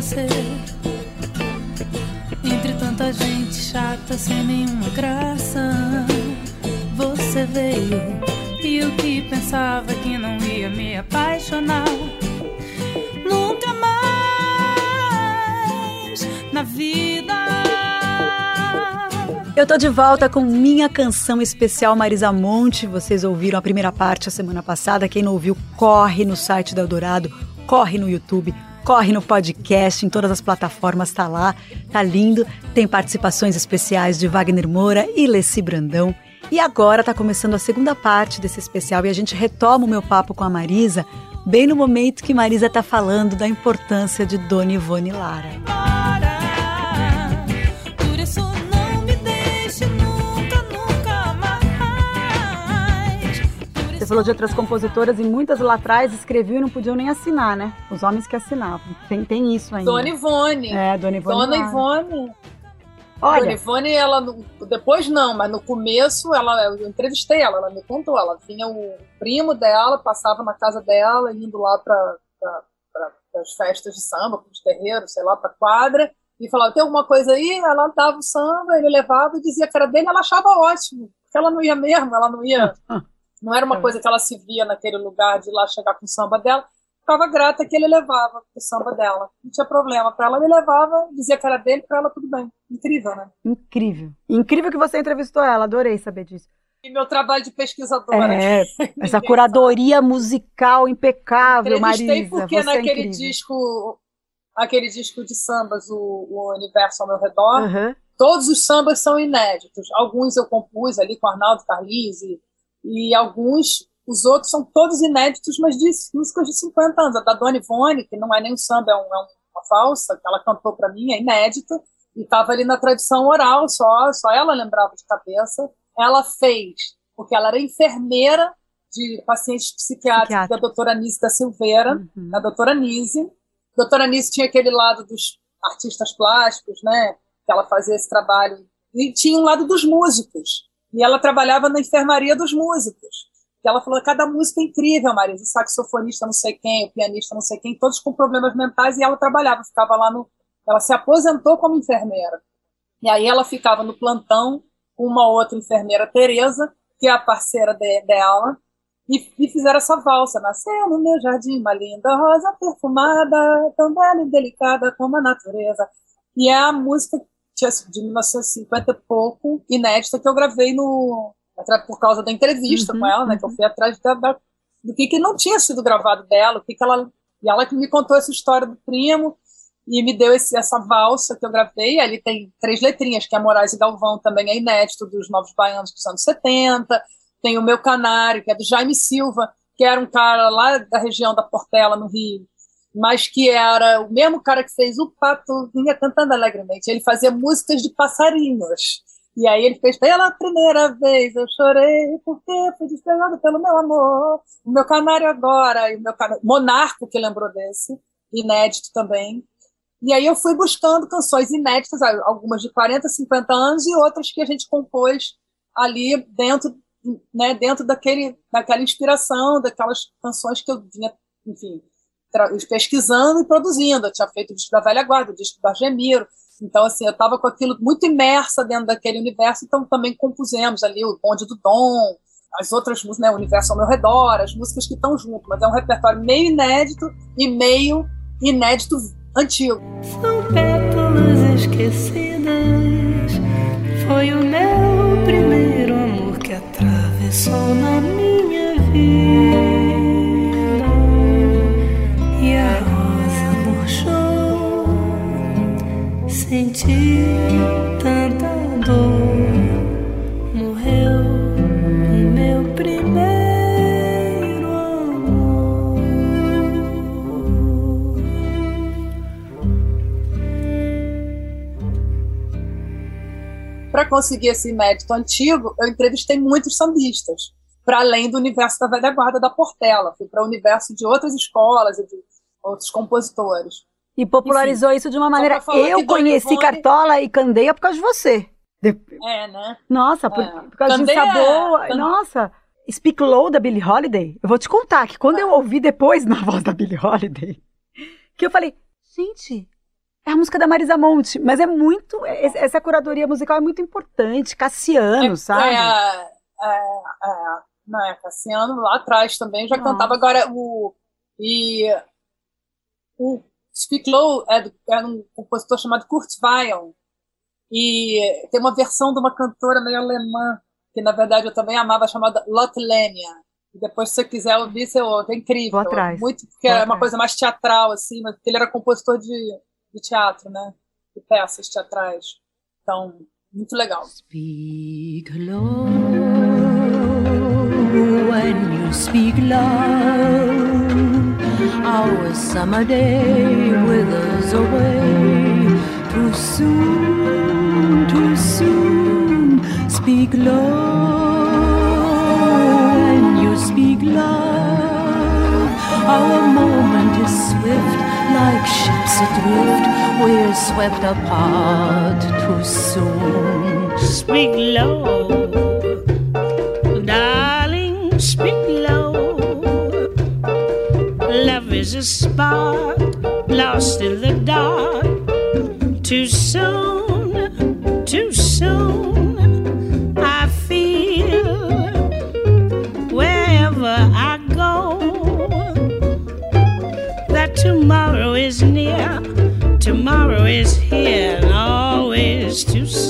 você. Entre tanta gente chata sem nenhuma graça, você veio. E o que pensava que não ia me apaixonar. Nunca mais na vida. Eu tô de volta com minha canção especial Marisa Monte. Vocês ouviram a primeira parte a semana passada. Quem não ouviu, corre no site da Eldorado, corre no YouTube, corre no podcast, em todas as plataformas, tá lá, tá lindo. Tem participações especiais de Wagner Moura e Leci Brandão. E agora tá começando a segunda parte desse especial e a gente retoma o meu papo com a Marisa, bem no momento que Marisa tá falando da importância de Dona Ivone Lara. Falou de outras compositoras e muitas lá atrás escreviam e não podiam nem assinar, né? Os homens que assinavam. Tem, tem isso ainda. Dona Ivone. É, Dona Ivone. Dona. Ivone. Dona Olha, Ivone, ela depois não, mas no começo ela, eu entrevistei ela, ela me contou, ela vinha o primo dela, passava na casa dela, indo lá para as festas de samba, para os terreiros, sei lá, para quadra, e falava, tem alguma coisa aí? Ela dava o samba, ele levava e dizia que era dele, ela achava ótimo, porque ela não ia mesmo, ela não ia, não era uma coisa que ela se via naquele lugar de lá chegar com o samba dela, ficava grata que ele levava o samba dela. Não tinha problema. Para ela, ele levava, dizia que era dele, para ela tudo bem. Incrível, né? incrível. Incrível que você entrevistou ela, adorei saber disso. E meu trabalho de pesquisadora. É, essa curadoria musical impecável, Entrevistei Marisa. porque você é naquele incrível. disco, aquele disco de sambas, o, o Universo ao meu redor, Aham. todos os sambas são inéditos. Alguns eu compus ali com Arnaldo Carlisi, e alguns, os outros são todos inéditos, mas de músicas de 50 anos. A da Dona Ivone, que não é nem um samba, é, um- é uma falsa, que ela cantou para mim, é inédita, e estava ali na tradição oral só, só ela lembrava de cabeça. Ela fez, porque ela era enfermeira de pacientes psiquiátricos Psiquiatra. da doutora Nise da Silveira, Uhum. da doutora Nise. A doutora Nise tinha aquele lado dos artistas plásticos, né? Que ela fazia esse trabalho. E tinha um lado dos músicos. E ela trabalhava na enfermaria dos músicos. E ela falou: cada música é incrível, Marisa. O saxofonista não sei quem, o pianista não sei quem, todos com problemas mentais. E ela trabalhava, ficava lá no. Ela se aposentou como enfermeira. E aí ela ficava no plantão com uma outra enfermeira, Tereza, que é a parceira de- dela, e, e fizeram essa valsa. Nasceu no meu jardim uma linda rosa perfumada, tão bela e delicada como a natureza. E é a música de 1950 e pouco, inédita, que eu gravei no por causa da entrevista Uhum, com ela, né, que eu fui atrás da, da- do que, que não tinha sido gravado dela, o que, que ela e ela que me contou essa história do primo e me deu esse, essa valsa que eu gravei. Ali tem três letrinhas, que é Moraes e Galvão, também é inédito, dos Novos Baianos dos anos 70. Tem o Meu Canário, que é do Jaime Silva, que era um cara lá da região da Portela, no Rio, mas que era o mesmo cara que fez o Pato Vinha Cantando Alegremente. Ele fazia músicas de passarinhos. E aí ele fez pela primeira vez eu chorei porque fui desprezado pelo meu amor. O meu canário agora, e o meu canário... Monarco que lembrou desse, inédito também. E aí eu fui buscando canções inéditas, algumas de 40, 50 anos e outras que a gente compôs ali dentro, né, dentro daquele, daquela inspiração, daquelas canções que eu vinha, enfim, pesquisando e produzindo. Eu tinha feito o disco da Velha Guarda, o disco do Argemiro. Então, assim, eu estava com aquilo muito imersa dentro daquele universo, então também compusemos ali o Bonde do Dom, as outras músicas, né, o universo ao meu redor, as músicas que estão junto, mas é um repertório meio inédito e meio inédito antigo. São pétalas esquecidas. Conseguir esse mérito antigo, eu entrevistei muitos sambistas, para além do universo da velha guarda da Portela. Fui para o universo de outras escolas e de outros compositores. E popularizou Enfim, isso de uma maneira. Eu conheci Ivone... Cartola e Candeia por causa de você. É, né? Nossa, por, é. por causa Candeia... de sabor. É... Nossa, Speak Low da Billie Holiday. Eu vou te contar que quando eu ouvi depois na voz da Billie Holiday, que eu falei, gente, é a música da Marisa Monte, mas é muito. Essa curadoria musical é muito importante. Cassiano, é, sabe? É, é, é, não, é, Cassiano lá atrás também já Nossa. cantava. Agora, o. E. O Speak Low é, do, é um compositor chamado Kurt Weill. E tem uma versão de uma cantora meio alemã que na verdade eu também amava, chamada Lotlenia. E depois, se você quiser ouvir, você ouve. É incrível. Vou atrás. Muito, porque Vou é atrás. uma coisa mais teatral, assim, mas porque ele era compositor de, de teatro, né? De peças teatrais. Então, muito legal. Speak low when you speak low. Our summer day withers away too soon, too soon. Speak low adrift. We're swept apart too soon. Speak low, darling, speak low. Love is a spark lost in the dark. Too soon, is near, tomorrow is here, and always too soon.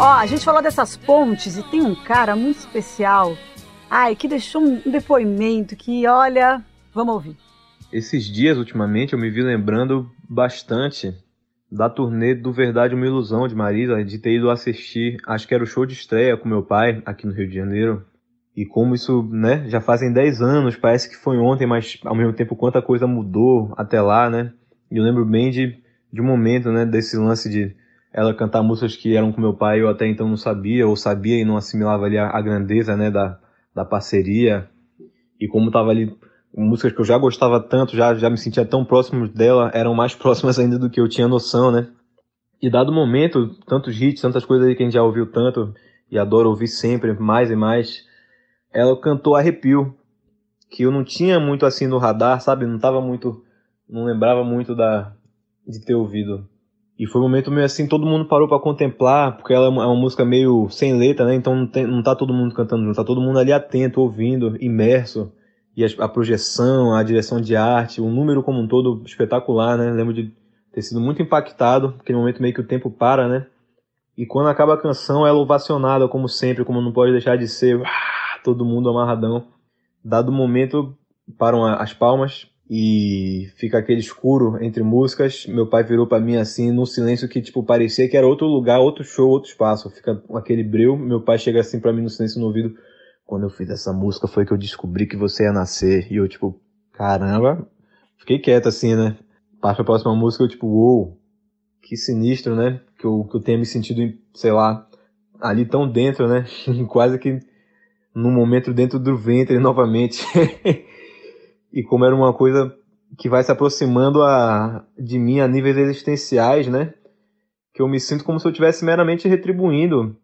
Ó, a gente falou dessas pontes e tem um cara muito especial. Ai, que deixou um depoimento que, olha, vamos ouvir. Esses dias, ultimamente, eu me vi lembrando bastante da turnê do Verdade Uma Ilusão de Marisa, de ter ido assistir, acho que era o show de estreia com meu pai aqui no Rio de Janeiro. E como isso, né, já fazem 10 anos, parece que foi ontem, mas ao mesmo tempo quanta coisa mudou até lá, né? E eu lembro bem de, de um momento, né, desse lance de ela cantar músicas que eram com meu pai eu até então não sabia, ou sabia e não assimilava ali a, a grandeza, né, da, da parceria. E como tava ali músicas que eu já gostava tanto, já, já me sentia tão próximo dela, eram mais próximas ainda do que eu tinha noção, né? E dado o momento, tantos hits, tantas coisas aí que a gente já ouviu tanto e adora ouvir sempre, mais e mais, ela cantou Arrepio, que eu não tinha muito assim no radar, sabe? Não tava muito, não lembrava muito da de ter ouvido. E foi um momento meio assim, todo mundo parou para contemplar, porque ela é uma, é uma, música meio sem letra, né? Então não, tem, não tá todo mundo cantando, não tá todo mundo ali atento, ouvindo, imerso. E a, a, projeção, a direção de arte, o número como um todo espetacular, né? Lembro de ter sido muito impactado, aquele momento meio que o tempo para, né? E quando acaba a canção, ela é ovacionada, como sempre, como não pode deixar de ser, todo mundo amarradão. Dado o momento, param as palmas, e fica aquele escuro entre músicas. Meu pai virou para mim assim, num silêncio que tipo parecia que era outro lugar, outro show, outro espaço. Fica aquele breu. Meu pai chega assim para mim no silêncio no ouvido. Quando eu fiz essa música foi que eu descobri que você ia nascer. E eu tipo, caramba, fiquei quieto assim, né? Passa a próxima música, eu tipo, uou, que sinistro, né? Que eu, que eu tenha me sentido, sei lá, ali tão dentro, né? Quase que num momento dentro do ventre novamente. e como era uma coisa que vai se aproximando a, de mim a níveis existenciais, né? Que eu me sinto como se eu estivesse meramente retribuindo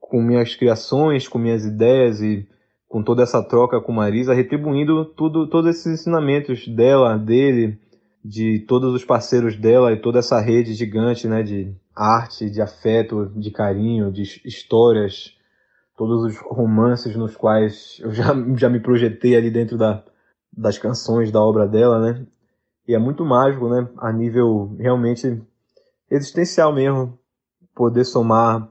com minhas criações, com minhas ideias e com toda essa troca com Marisa, retribuindo tudo, todos esses ensinamentos dela, dele, de todos os parceiros dela e toda essa rede gigante, né, de arte, de afeto, de carinho, de histórias, todos os romances nos quais eu já, já me projetei ali dentro da, das canções da obra dela, né? E é muito mágico, né? A nível realmente existencial mesmo. poder somar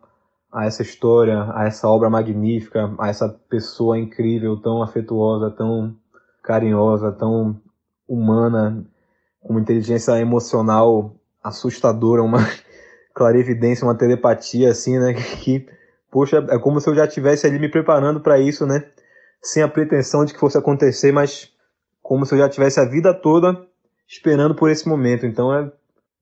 a essa história, a essa obra magnífica, a essa pessoa incrível, tão afetuosa, tão carinhosa, tão humana, com uma inteligência emocional assustadora, uma clarividência, uma telepatia assim, né, que poxa, é como se eu já tivesse ali me preparando para isso, né? Sem a pretensão de que fosse acontecer, mas como se eu já tivesse a vida toda esperando por esse momento. Então é,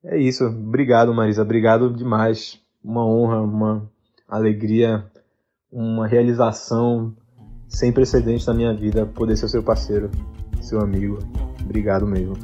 é isso. Obrigado, Marisa. Obrigado demais. Uma honra, uma alegria, uma realização sem precedentes na minha vida poder ser seu parceiro, seu amigo. Obrigado mesmo.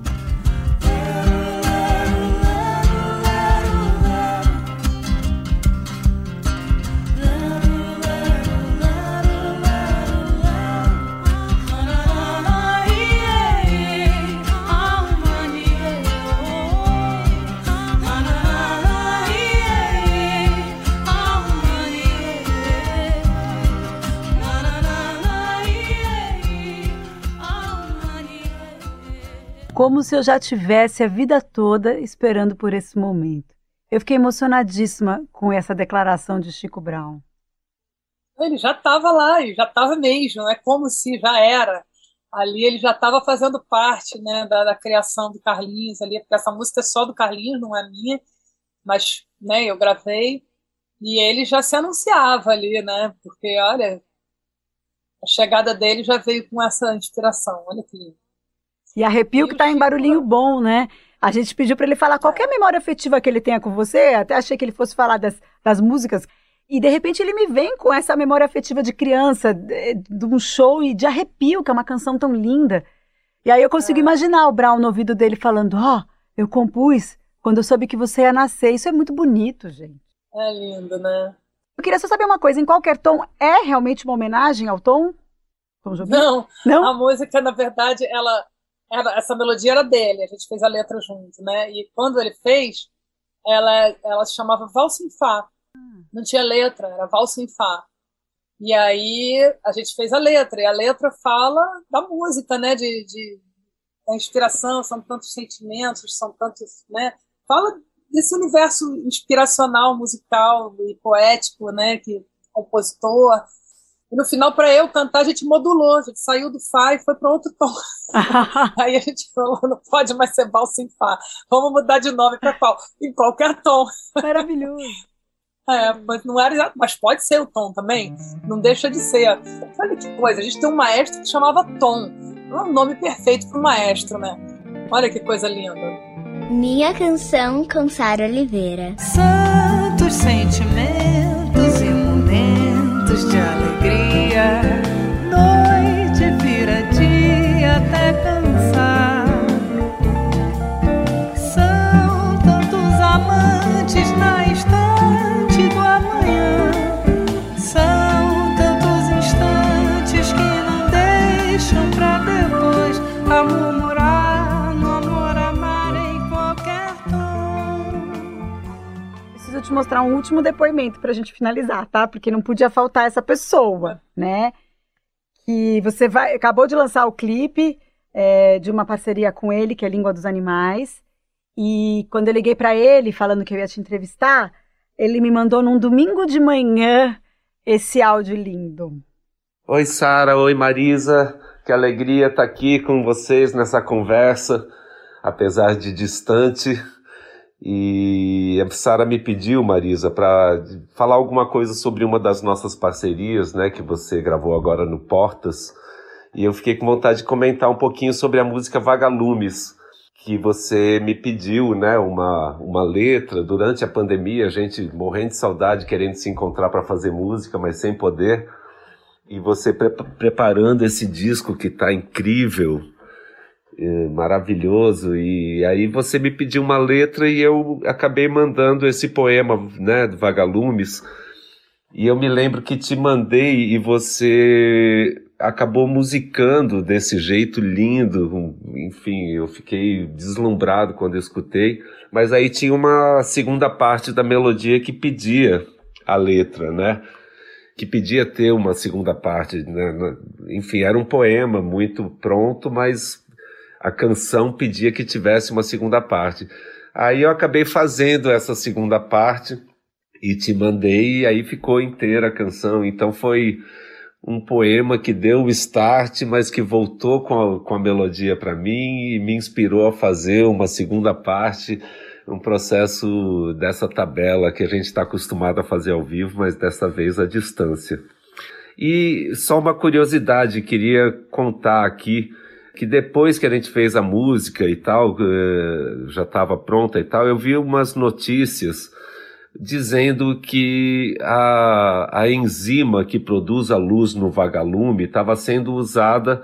Como se eu já tivesse a vida toda esperando por esse momento. Eu fiquei emocionadíssima com essa declaração de Chico Brown. Ele já estava lá, ele já estava mesmo, é como se já era. Ali ele já estava fazendo parte né, da, da, criação do Carlinhos ali, porque essa música é só do Carlinhos, não é minha, mas né, eu gravei e ele já se anunciava ali, né? Porque olha, a chegada dele já veio com essa inspiração, olha que lindo. E arrepio que tá em barulhinho bom, né? A gente pediu para ele falar qualquer memória afetiva que ele tenha com você, até achei que ele fosse falar das, das músicas. E de repente ele me vem com essa memória afetiva de criança, de, de um show e de arrepio, que é uma canção tão linda. E aí eu consigo é. imaginar o Brown no ouvido dele falando: Ó, oh, eu compus quando eu soube que você ia nascer. Isso é muito bonito, gente. É lindo, né? Eu queria só saber uma coisa: em qualquer tom, é realmente uma homenagem ao tom? Tom Não, não, a música, na verdade, ela era, essa melodia era dele, a gente fez a letra junto, né? E quando ele fez, ela, ela se chamava Valsa em Fá. Não tinha letra, era Valsa em Fá. E aí a gente fez a letra, e a letra fala da música, né? De, de da inspiração, são tantos sentimentos, são tantos, né? Fala desse universo inspiracional, musical e poético, né? Que compositor e no final, para eu cantar, a gente modulou, a gente saiu do Fá e foi para outro tom. Aí a gente falou: não pode mais ser valsa em Fá, vamos mudar de nome para qual? Em qualquer tom. Maravilhoso. É, mas não era, mas pode ser o tom também, não deixa de ser. Olha que coisa, a gente tem um maestro que chamava Tom. É um nome perfeito para um maestro, né? Olha que coisa linda. Minha canção com Sara Oliveira. Santos sentimentos te mostrar um último depoimento pra gente finalizar, tá? Porque não podia faltar essa pessoa, né? Que você vai, acabou de lançar o clipe é, de uma parceria com ele, que é Língua dos Animais. E quando eu liguei para ele falando que eu ia te entrevistar, ele me mandou num domingo de manhã esse áudio lindo. Oi, Sara. Oi, Marisa. Que alegria estar aqui com vocês nessa conversa, apesar de distante. E a Sara me pediu, Marisa, para falar alguma coisa sobre uma das nossas parcerias, né, que você gravou agora no Portas. E eu fiquei com vontade de comentar um pouquinho sobre a música Vagalumes, que você me pediu, né, uma, uma letra durante a pandemia, a gente morrendo de saudade, querendo se encontrar para fazer música, mas sem poder. E você pre preparando esse disco que está incrível, maravilhoso e aí você me pediu uma letra e eu acabei mandando esse poema, né, do Vagalumes. E eu me lembro que te mandei e você acabou musicando desse jeito lindo. Enfim, eu fiquei deslumbrado quando eu escutei. Mas aí tinha uma segunda parte da melodia que pedia a letra, né? Que pedia ter uma segunda parte. Né? Enfim, era um poema muito pronto, mas a canção pedia que tivesse uma segunda parte. Aí eu acabei fazendo essa segunda parte e te mandei, e aí ficou inteira a canção. Então foi um poema que deu o start, mas que voltou com a, com a melodia para mim e me inspirou a fazer uma segunda parte, um processo dessa tabela que a gente está acostumado a fazer ao vivo, mas dessa vez à distância. E só uma curiosidade, queria contar aqui que depois que a gente fez a música e tal, eh, já estava pronta e tal, eu vi umas notícias dizendo que a, a enzima que produz a luz no vagalume estava sendo usada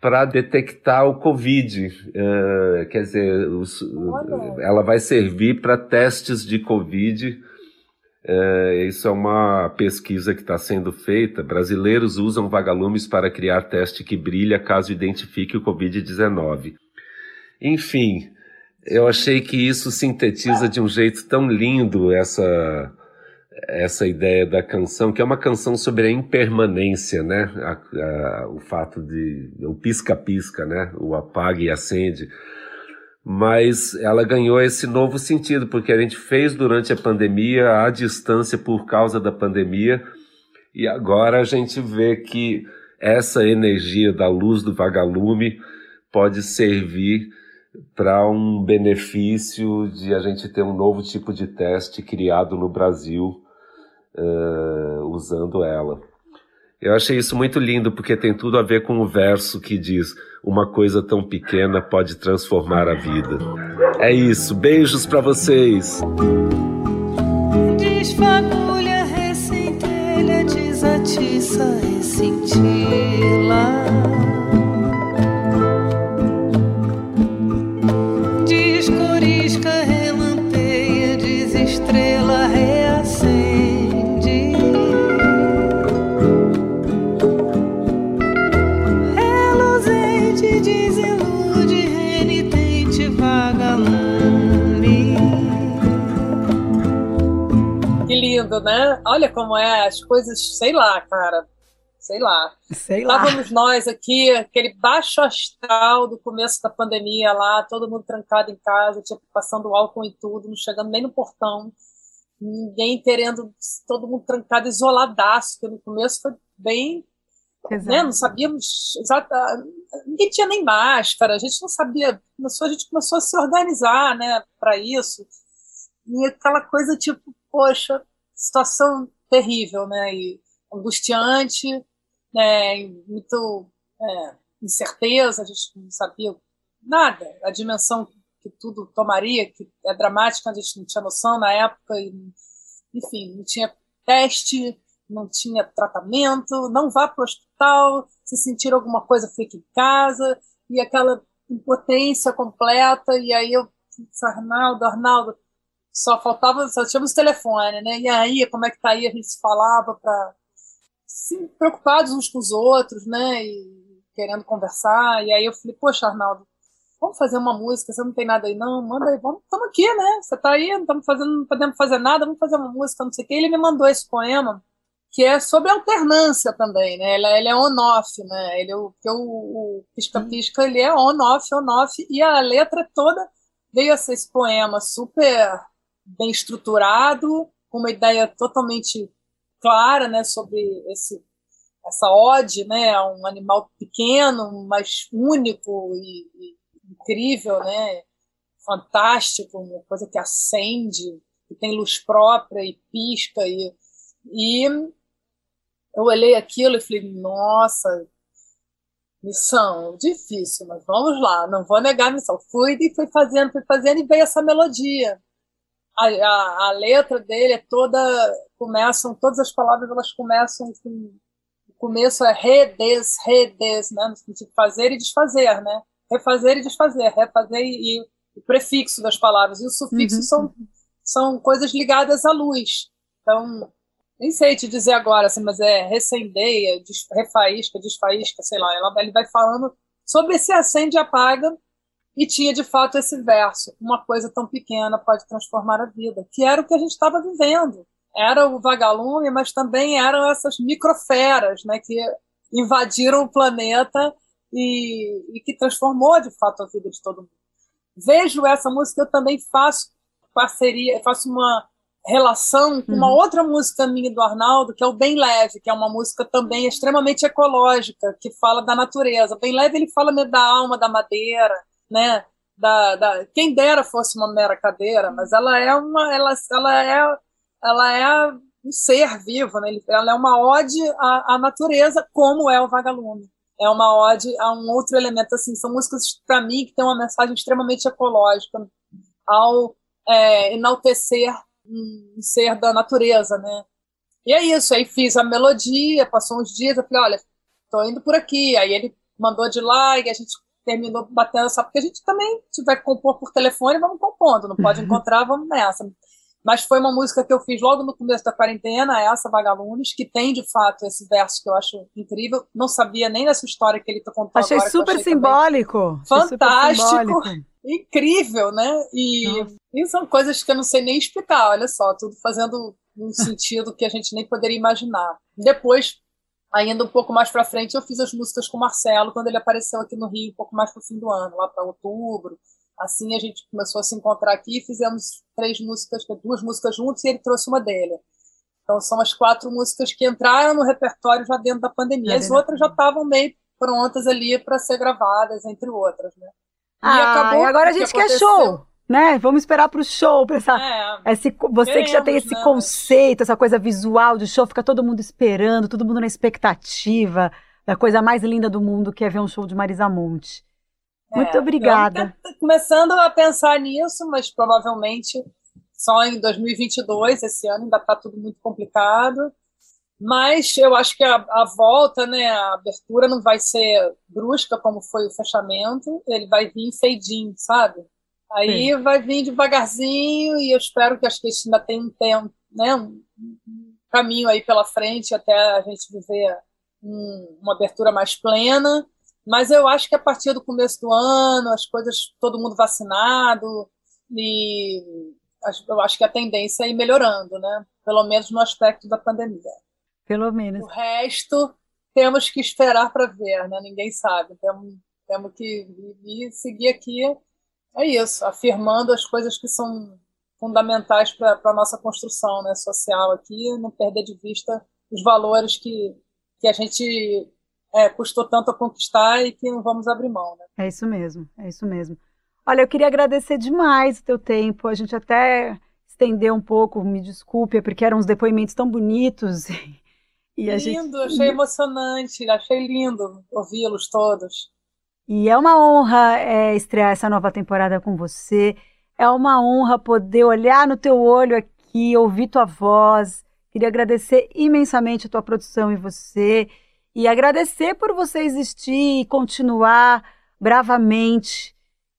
para detectar o Covid. Uh, quer dizer, os, ela vai servir para testes de Covid. Uh, isso é uma pesquisa que está sendo feita. Brasileiros usam vagalumes para criar teste que brilha caso identifique o Covid-19. Enfim, eu achei que isso sintetiza de um jeito tão lindo essa essa ideia da canção, que é uma canção sobre a impermanência, né? A, a, o fato de o pisca-pisca, né? O apaga e acende. Mas ela ganhou esse novo sentido porque a gente fez durante a pandemia, à distância por causa da pandemia, e agora a gente vê que essa energia da luz do vagalume pode servir para um benefício de a gente ter um novo tipo de teste criado no Brasil uh, usando ela. Eu achei isso muito lindo porque tem tudo a ver com o verso que diz: Uma coisa tão pequena pode transformar a vida. É isso, beijos para vocês. Desfagulha, recentelha, desatiça, ressenti-la. Olha como é, as coisas, sei lá, cara. Sei lá. Sei lá. Estávamos nós aqui, aquele baixo astral do começo da pandemia lá, todo mundo trancado em casa, tipo, passando álcool e tudo, não chegando nem no portão. Ninguém querendo, todo mundo trancado, isoladaço, porque no começo foi bem né? Não sabíamos exata, ninguém tinha nem máscara, a gente não sabia, começou, a gente começou a se organizar, né, para isso. E aquela coisa tipo, poxa, situação terrível, né? E angustiante, né? muito é, incerteza, a gente não sabia nada, a dimensão que tudo tomaria, que é dramática, a gente não tinha noção na época, e, enfim, não tinha teste, não tinha tratamento, não vá para o hospital, se sentir alguma coisa fique em casa, e aquela impotência completa, e aí eu, Arnaldo, Arnaldo, só faltava, só tínhamos telefone, né? E aí, como é que tá aí? A gente se falava para preocupados uns com os outros, né? E querendo conversar. E aí eu falei, poxa, Arnaldo, vamos fazer uma música, você não tem nada aí, não? Manda aí, vamos, estamos aqui, né? Você tá aí, não estamos fazendo, não podemos fazer nada, vamos fazer uma música, não sei o quê. Ele me mandou esse poema, que é sobre alternância também, né? Ele, é, ele é on-off, né? Ele, o, o Pisca-Pisca, ele é on-off, on-off, e a letra toda veio a ser esse poema super bem estruturado, com uma ideia totalmente clara né, sobre esse, essa ode né, a um animal pequeno, mas único e, e incrível, né, fantástico, uma coisa que acende, que tem luz própria e pisca. E, e eu olhei aquilo e falei, nossa, missão difícil, mas vamos lá, não vou negar a missão. Fui e fui fazendo, fui fazendo e veio essa melodia a, a, a, letra dele é toda começam todas as palavras elas começam com o começo é redes redes né no sentido de fazer e desfazer né? Refazer e desfazer refazer e, e o prefixo das palavras. E o sufixo uhum. são são coisas ligadas à luz. Então nem sei te dizer agora assim mas é recendeia refaísca desfaísca sei lá ele vai falando sobre esse acende e apaga e tinha de fato esse verso: uma coisa tão pequena pode transformar a vida, que era o que a gente estava vivendo. Era o vagalume, mas também eram essas microferas né, que invadiram o planeta e, e que transformou de fato a vida de todo mundo. Vejo essa música, eu também faço parceria, faço uma relação com uma uhum. outra música minha do Arnaldo, que é o Bem Leve, que é uma música também extremamente ecológica, que fala da natureza. Bem Leve ele fala da alma da madeira, né? Da, da, quem dera fosse uma mera cadeira, mas ela é uma, ela, ela é, ela é um ser vivo, né? Ela é uma ode à, à natureza, como é o Vagalume. É uma ode a um outro elemento assim. São músicas para mim que têm uma mensagem extremamente ecológica ao é, enaltecer um ser da natureza, né? E é isso, aí fiz a melodia, passou uns dias, eu falei, olha, tô indo por aqui. Aí ele mandou de lá e a gente terminou batendo só porque a gente também tiver que compor por telefone, vamos compondo, não pode encontrar, vamos nessa. Mas foi uma música que eu fiz logo no começo da quarentena, essa Vagalumes, que tem de fato esse verso que eu acho incrível. Não sabia nem dessa história que ele tá contando achei agora. Super achei simbólico. Fantástico. Super simbólico incrível, né? E, e, são coisas que eu não sei nem explicar, olha só, tudo fazendo um sentido que a gente nem poderia imaginar. Depois, ainda um pouco mais para frente, eu fiz as músicas com o Marcelo quando ele apareceu aqui no Rio, um pouco mais para o fim do ano, lá para outubro. Assim a gente começou a se encontrar aqui e fizemos três músicas, duas músicas juntos e ele trouxe uma dele. Então são as quatro músicas que entraram no repertório já dentro da pandemia. As outras já estavam meio prontas ali para ser gravadas, entre outras, né? ah, e agora a gente que quer show, né? Vamos esperar para o show, para essa, é, esse, você queremos, que já tem esse né, conceito, essa coisa visual de show, fica todo mundo esperando, todo mundo na expectativa da coisa mais linda do mundo, que é ver um show de Marisa Monte. Muito é, obrigada. Começando a pensar nisso, mas provavelmente só em 2022, esse ano ainda está tudo muito complicado. Mas eu acho que a, a, volta, né, a abertura não vai ser brusca como foi o fechamento, ele vai vir fadinho, sabe? Aí Sim. vai vir devagarzinho e eu espero que acho que a gente ainda tem um tempo, né, um, um caminho aí pela frente até a gente viver um, uma abertura mais plena. Mas eu acho que a partir do começo do ano, as coisas, todo mundo vacinado, e eu acho que a tendência é ir melhorando, né? Pelo menos no aspecto da pandemia. Pelo menos. O resto temos que esperar para ver, né? Ninguém sabe. Temos, temos que ir, seguir aqui. É isso, afirmando as coisas que são fundamentais para a nossa construção né, social aqui, não perder de vista os valores que, que a gente é, custou tanto a conquistar e que não vamos abrir mão. Né? É isso mesmo, é isso mesmo. Olha, eu queria agradecer demais o teu tempo. A gente até estendeu um pouco, me desculpe, porque eram uns depoimentos tão bonitos E lindo, gente... achei emocionante, achei lindo ouvi-los todos. E é uma honra é, estrear essa nova temporada com você. É uma honra poder olhar no teu olho aqui, ouvir tua voz. Queria agradecer imensamente a tua produção e você. E agradecer por você existir e continuar bravamente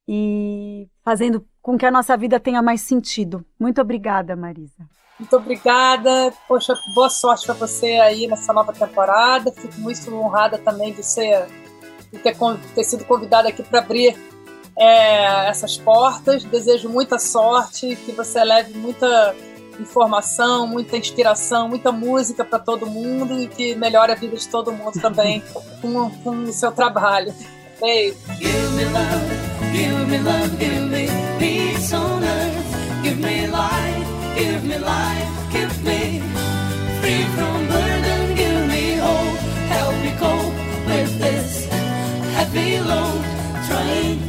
e fazendo com que a nossa vida tenha mais sentido. Muito obrigada, Marisa. Muito obrigada. Poxa, boa sorte para você aí nessa nova temporada. Fico muito honrada também de ser de ter, ter sido convidada aqui para abrir é, essas portas. Desejo muita sorte, que você leve muita informação, muita inspiração, muita música para todo mundo e que melhore a vida de todo mundo também com, com o seu trabalho. Beijo. Give me love, give me love, give me peace on earth, give me life. Give me life, give me alone, trying